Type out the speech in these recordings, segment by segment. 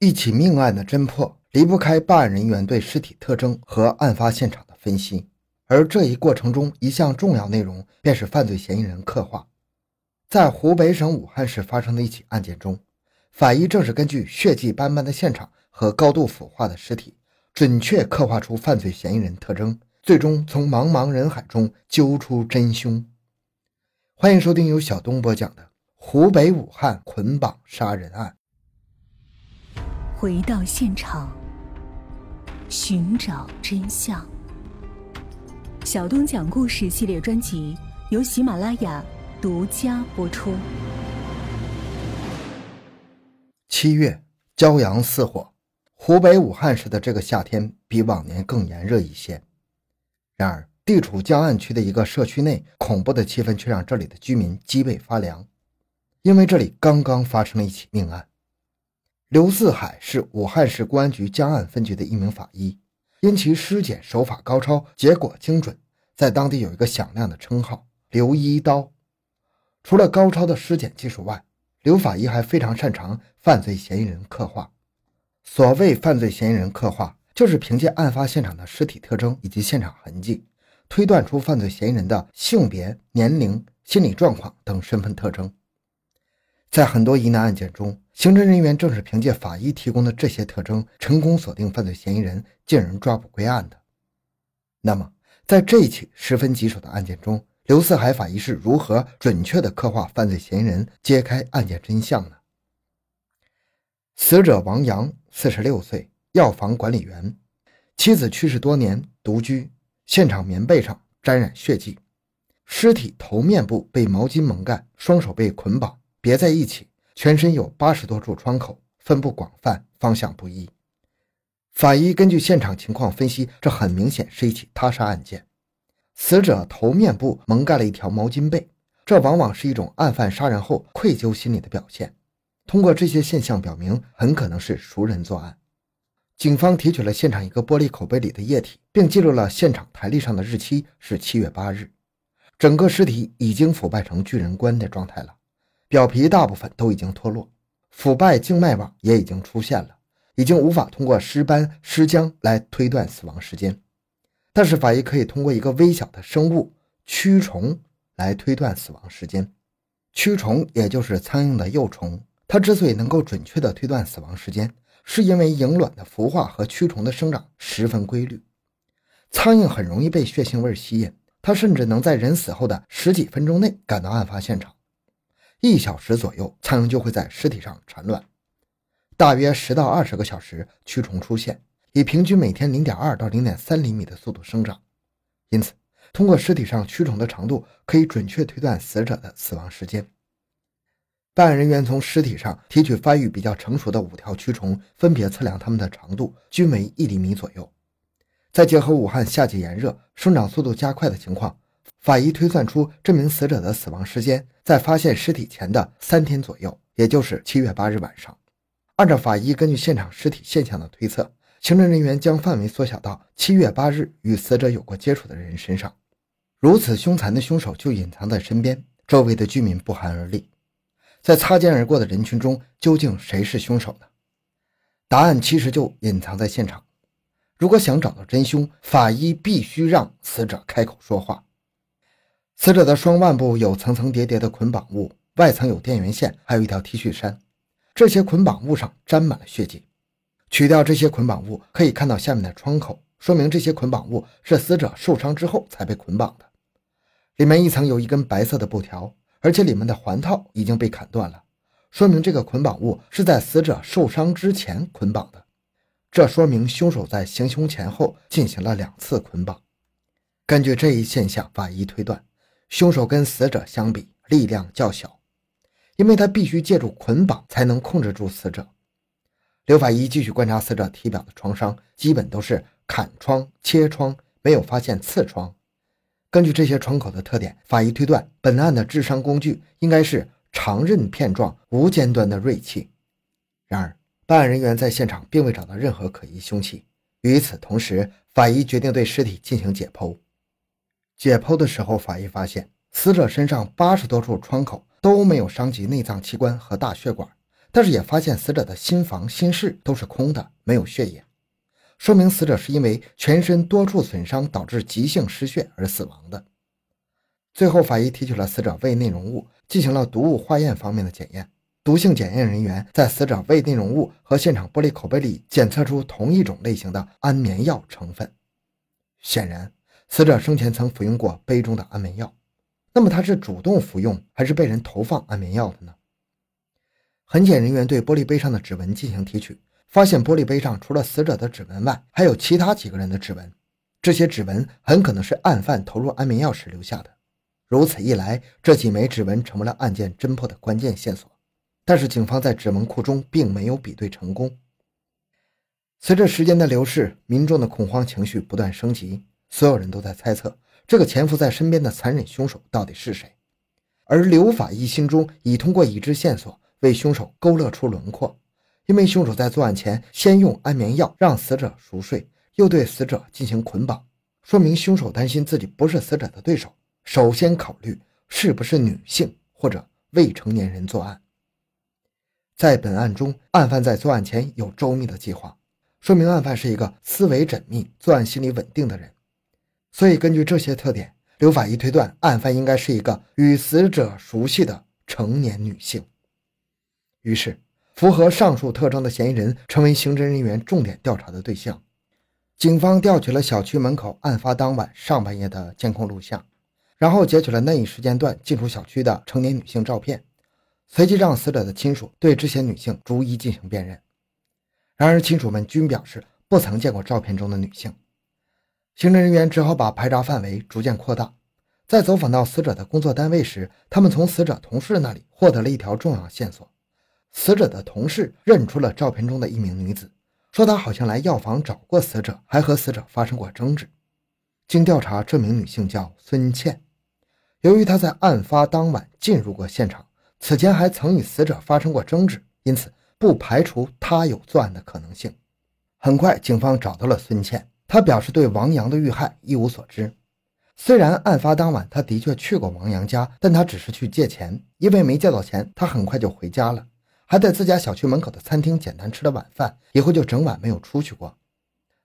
一起命案的侦破离不开办案人员对尸体特征和案发现场的分析，而这一过程中一项重要内容便是犯罪嫌疑人刻画。在湖北省武汉市发生的一起案件中，法医正是根据血迹斑斑的现场和高度腐化的尸体，准确刻画出犯罪嫌疑人特征，最终从茫茫人海中揪出真凶。欢迎收听由小东播讲的湖北武汉捆绑杀人案。回到现场，寻找真相。小东讲故事系列专辑由喜马拉雅独家播出。七月，骄阳似火，湖北武汉市的这个夏天比往年更炎热一些。然而，地处江岸区的一个社区内，恐怖的气氛却让这里的居民脊背发凉，因为这里刚刚发生了一起命案。刘四海是武汉市公安局江岸分局的一名法医，因其尸检手法高超、结果精准，在当地有一个响亮的称号“刘一刀”。除了高超的尸检技术外，刘法医还非常擅长犯罪嫌疑人刻画。所谓犯罪嫌疑人刻画，就是凭借案发现场的尸体特征以及现场痕迹，推断出犯罪嫌疑人的性别、年龄、心理状况等身份特征。在很多疑难案件中，刑侦人员正是凭借法医提供的这些特征，成功锁定犯罪嫌疑人，进而抓捕归案的。那么，在这起十分棘手的案件中，刘四海法医是如何准确地刻画犯罪嫌疑人，揭开案件真相呢？死者王阳，四十六岁，药房管理员，妻子去世多年，独居。现场棉被上沾染血迹，尸体头面部被毛巾蒙盖，双手被捆绑。别在一起，全身有八十多处窗口，分布广泛，方向不一。法医根据现场情况分析，这很明显是一起他杀案件。死者头面部蒙盖了一条毛巾被，这往往是一种案犯杀人后愧疚心理的表现。通过这些现象表明，很可能是熟人作案。警方提取了现场一个玻璃口杯里的液体，并记录了现场台历上的日期是七月八日。整个尸体已经腐败成巨人观的状态了。表皮大部分都已经脱落，腐败静脉网也已经出现了，已经无法通过尸斑尸僵来推断死亡时间。但是法医可以通过一个微小的生物蛆虫来推断死亡时间。蛆虫也就是苍蝇的幼虫，它之所以能够准确地推断死亡时间，是因为蝇卵的孵化和蛆虫的生长十分规律。苍蝇很容易被血腥味吸引，它甚至能在人死后的十几分钟内赶到案发现场。一小时左右，苍蝇就会在尸体上产卵，大约十到二十个小时，蛆虫出现，以平均每天零点二到零点三厘米的速度生长。因此，通过尸体上蛆虫的长度，可以准确推断死者的死亡时间。办案人员从尸体上提取发育比较成熟的五条蛆虫，分别测量它们的长度均为一厘米左右。再结合武汉夏季炎热、生长速度加快的情况。法医推算出这名死者的死亡时间在发现尸体前的三天左右，也就是七月八日晚上。按照法医根据现场尸体现象的推测，刑侦人员将范围缩小到七月八日与死者有过接触的人身上。如此凶残的凶手就隐藏在身边，周围的居民不寒而栗。在擦肩而过的人群中，究竟谁是凶手呢？答案其实就隐藏在现场。如果想找到真凶，法医必须让死者开口说话。死者的双腕部有层层叠叠的捆绑物，外层有电源线，还有一条 T 恤衫。这些捆绑物上沾满了血迹。取掉这些捆绑物，可以看到下面的窗口，说明这些捆绑物是死者受伤之后才被捆绑的。里面一层有一根白色的布条，而且里面的环套已经被砍断了，说明这个捆绑物是在死者受伤之前捆绑的。这说明凶手在行凶前后进行了两次捆绑。根据这一现象，法医推断。凶手跟死者相比力量较小，因为他必须借助捆绑才能控制住死者。刘法医继续观察死者体表的创伤，基本都是砍创、切创，没有发现刺创。根据这些创口的特点，法医推断本案的致伤工具应该是长刃片状、无尖端的锐器。然而，办案人员在现场并未找到任何可疑凶器。与此同时，法医决定对尸体进行解剖。解剖的时候，法医发现死者身上八十多处创口都没有伤及内脏器官和大血管，但是也发现死者的心房、心室都是空的，没有血液，说明死者是因为全身多处损伤导致急性失血而死亡的。最后，法医提取了死者胃内容物，进行了毒物化验方面的检验。毒性检验人员在死者胃内容物和现场玻璃口杯里检测出同一种类型的安眠药成分。显然，死者生前曾服用过杯中的安眠药。那么他是主动服用还是被人投放安眠药的呢？痕检人员对玻璃杯上的指纹进行提取，发现玻璃杯上除了死者的指纹外，还有其他几个人的指纹。这些指纹很可能是案犯投入安眠药时留下的。如此一来，这几枚指纹成为了案件侦破的关键线索。但是警方在指纹库中并没有比对成功。随着时间的流逝，民众的恐慌情绪不断升级，所有人都在猜测。这个潜伏在身边的残忍凶手到底是谁？而刘法医心中已通过已知线索为凶手勾勒出轮廓，因为凶手在作案前先用安眠药让死者熟睡，又对死者进行捆绑，说明凶手担心自己不是死者的对手，首先考虑是不是女性或者未成年人作案。在本案中，案犯在作案前有周密的计划，说明案犯是一个思维缜密、作案心理稳定的人。所以，根据这些特点，刘法医推断，案犯应该是一个与死者熟悉的成年女性。于是，符合上述特征的嫌疑人成为刑侦人员重点调查的对象。警方调取了小区门口案发当晚上半夜的监控录像，然后截取了那一时间段进出小区的成年女性照片，随即让死者的亲属对这些女性逐一进行辨认。然而，亲属们均表示不曾见过照片中的女性。刑侦人员只好把排查范围逐渐扩大。在走访到死者的工作单位时，他们从死者同事那里获得了一条重要线索：死者的同事认出了照片中的一名女子，说她好像来药房找过死者，还和死者发生过争执。经调查，这名女性叫孙倩。由于她在案发当晚进入过现场，此前还曾与死者发生过争执，因此不排除她有作案的可能性。很快，警方找到了孙倩。他表示对王阳的遇害一无所知。虽然案发当晚他的确去过王阳家，但他只是去借钱，因为没借到钱，他很快就回家了，还在自家小区门口的餐厅简单吃了晚饭，以后就整晚没有出去过。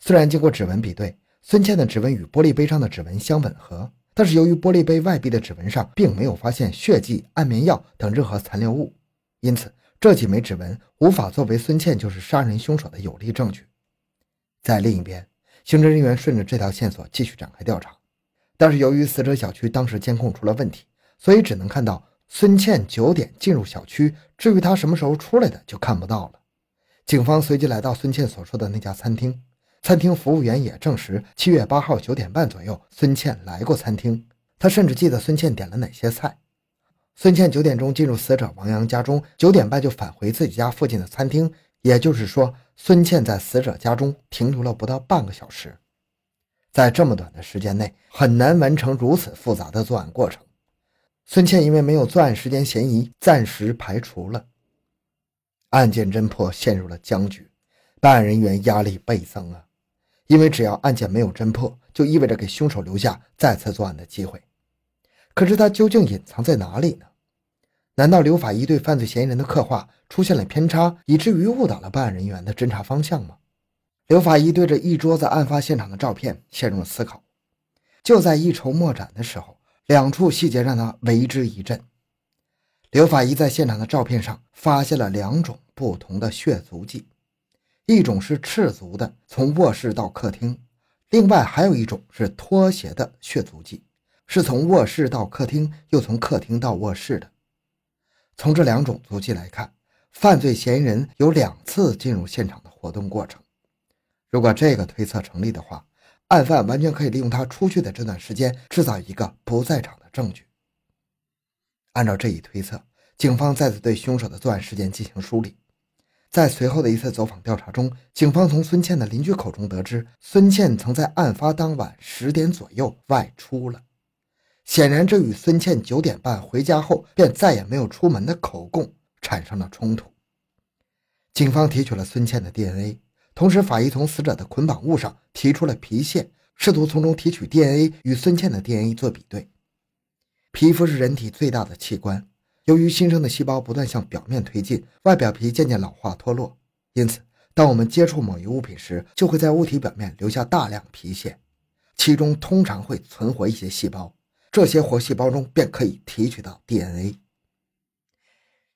虽然经过指纹比对，孙倩的指纹与玻璃杯上的指纹相吻合，但是由于玻璃杯外壁的指纹上并没有发现血迹、安眠药等任何残留物，因此这几枚指纹无法作为孙倩就是杀人凶手的有力证据。在另一边。刑侦人员顺着这条线索继续展开调查，但是由于死者小区当时监控出了问题，所以只能看到孙倩九点进入小区，至于她什么时候出来的就看不到了。警方随即来到孙倩所说的那家餐厅，餐厅服务员也证实，七月八号九点半左右，孙倩来过餐厅，他甚至记得孙倩点了哪些菜。孙倩九点钟进入死者王阳家中，九点半就返回自己家附近的餐厅，也就是说。孙倩在死者家中停留了不到半个小时，在这么短的时间内很难完成如此复杂的作案过程。孙倩因为没有作案时间嫌疑，暂时排除了。案件侦破陷入了僵局，办案人员压力倍增啊！因为只要案件没有侦破，就意味着给凶手留下再次作案的机会。可是他究竟隐藏在哪里呢？难道刘法医对犯罪嫌疑人的刻画出现了偏差，以至于误导了办案人员的侦查方向吗？刘法医对着一桌子案发现场的照片陷入了思考。就在一筹莫展的时候，两处细节让他为之一振。刘法医在现场的照片上发现了两种不同的血足迹，一种是赤足的，从卧室到客厅；另外还有一种是拖鞋的血足迹，是从卧室到客厅，又从客厅到卧室的。从这两种足迹来看，犯罪嫌疑人有两次进入现场的活动过程。如果这个推测成立的话，案犯完全可以利用他出去的这段时间制造一个不在场的证据。按照这一推测，警方再次对凶手的作案时间进行梳理。在随后的一次走访调查中，警方从孙倩的邻居口中得知，孙倩曾在案发当晚十点左右外出了。显然，这与孙倩九点半回家后便再也没有出门的口供产生了冲突。警方提取了孙倩的 DNA，同时法医从死者的捆绑物上提出了皮屑，试图从中提取 DNA 与孙倩的 DNA 做比对。皮肤是人体最大的器官，由于新生的细胞不断向表面推进，外表皮渐渐老化脱落，因此，当我们接触某一物品时，就会在物体表面留下大量皮屑，其中通常会存活一些细胞，这些活细胞中便可以提取到 DNA。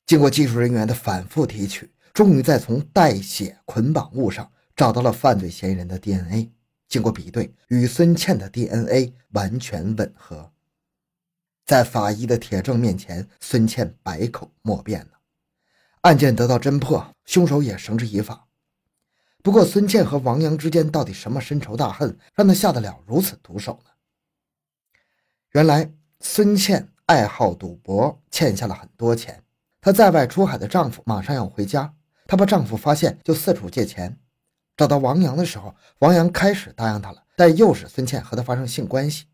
经过技术人员的反复提取，终于在从带血捆绑物上找到了犯罪嫌疑人的 DNA。经过比对，与孙倩的 DNA 完全吻合。在法医的铁证面前，孙倩百口莫辩了。案件得到侦破，凶手也绳之以法。不过，孙倩和王阳之间到底什么深仇大恨，让他下得了如此毒手呢？原来，孙倩爱好赌博，欠下了很多钱。她在外出海的丈夫马上要回家，她怕丈夫发现，就四处借钱。找到王阳的时候，王阳开始答应她了，但诱使孙倩和他发生性关系。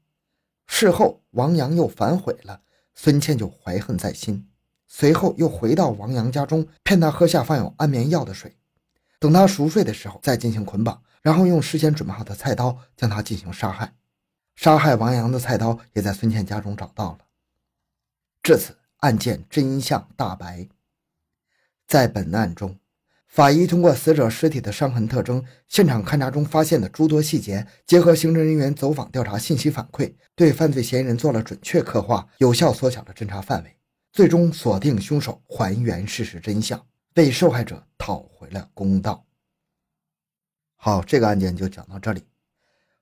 事后，王阳又反悔了，孙倩就怀恨在心，随后又回到王阳家中，骗他喝下放有安眠药的水，等他熟睡的时候再进行捆绑，然后用事先准备好的菜刀将他进行杀害。杀害王阳的菜刀也在孙倩家中找到了。至此，案件真相大白。在本案中。法医通过死者尸体的伤痕特征、现场勘查中发现的诸多细节，结合刑侦人员走访调查信息反馈，对犯罪嫌疑人做了准确刻画，有效缩小了侦查范围，最终锁定凶手，还原事实真相，为受害者讨回了公道。好，这个案件就讲到这里。